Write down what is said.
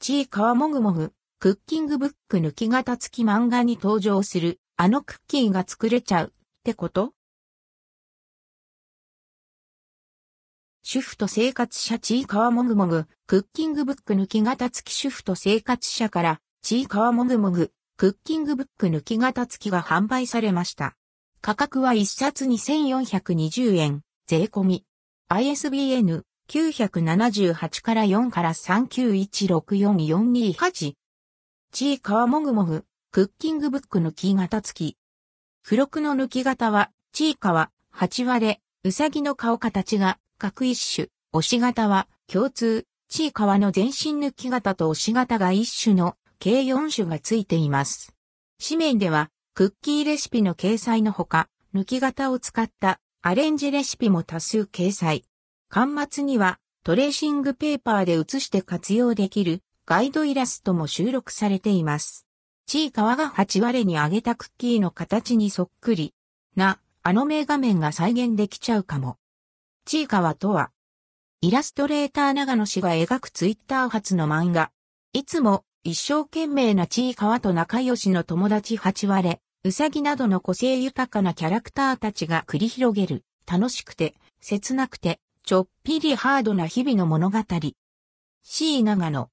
ちいかわもぐもぐ、クッキングブック抜き型付き漫画に登場する、あのクッキーが作れちゃう、ってこと？主婦と生活者ちいかわもぐもぐ、クッキングブック抜き型付き主婦と生活者から、ちいかわもぐもぐ、クッキングブック抜き型付きが販売されました。価格は1冊2420円、税込み。ISBN 978から4から3916442ちいかわもぐもぐ、クッキングブック抜き型付き。付録の抜き型は、ちいかわ、八割れ、うさぎの顔形が各一種、押し型は共通、ちいかわの全身抜き型と押し型が一種の計4種がついています。紙面では、クッキーレシピの掲載のほか、抜き型を使ったアレンジレシピも多数掲載。端末にはトレーシングペーパーで写して活用できるガイドイラストも収録されています。ちいかわが8割に揚げたクッキーの形にそっくりなあの名画面が再現できちゃうかも。ちいかわとは、イラストレーター長野氏が描くツイッター発の漫画。いつも一生懸命なちいかわと仲良しの友達八割、うさぎなどの個性豊かなキャラクターたちが繰り広げる、楽しくて、切なくて、ちょっぴりハードな日々の物語。C 長野。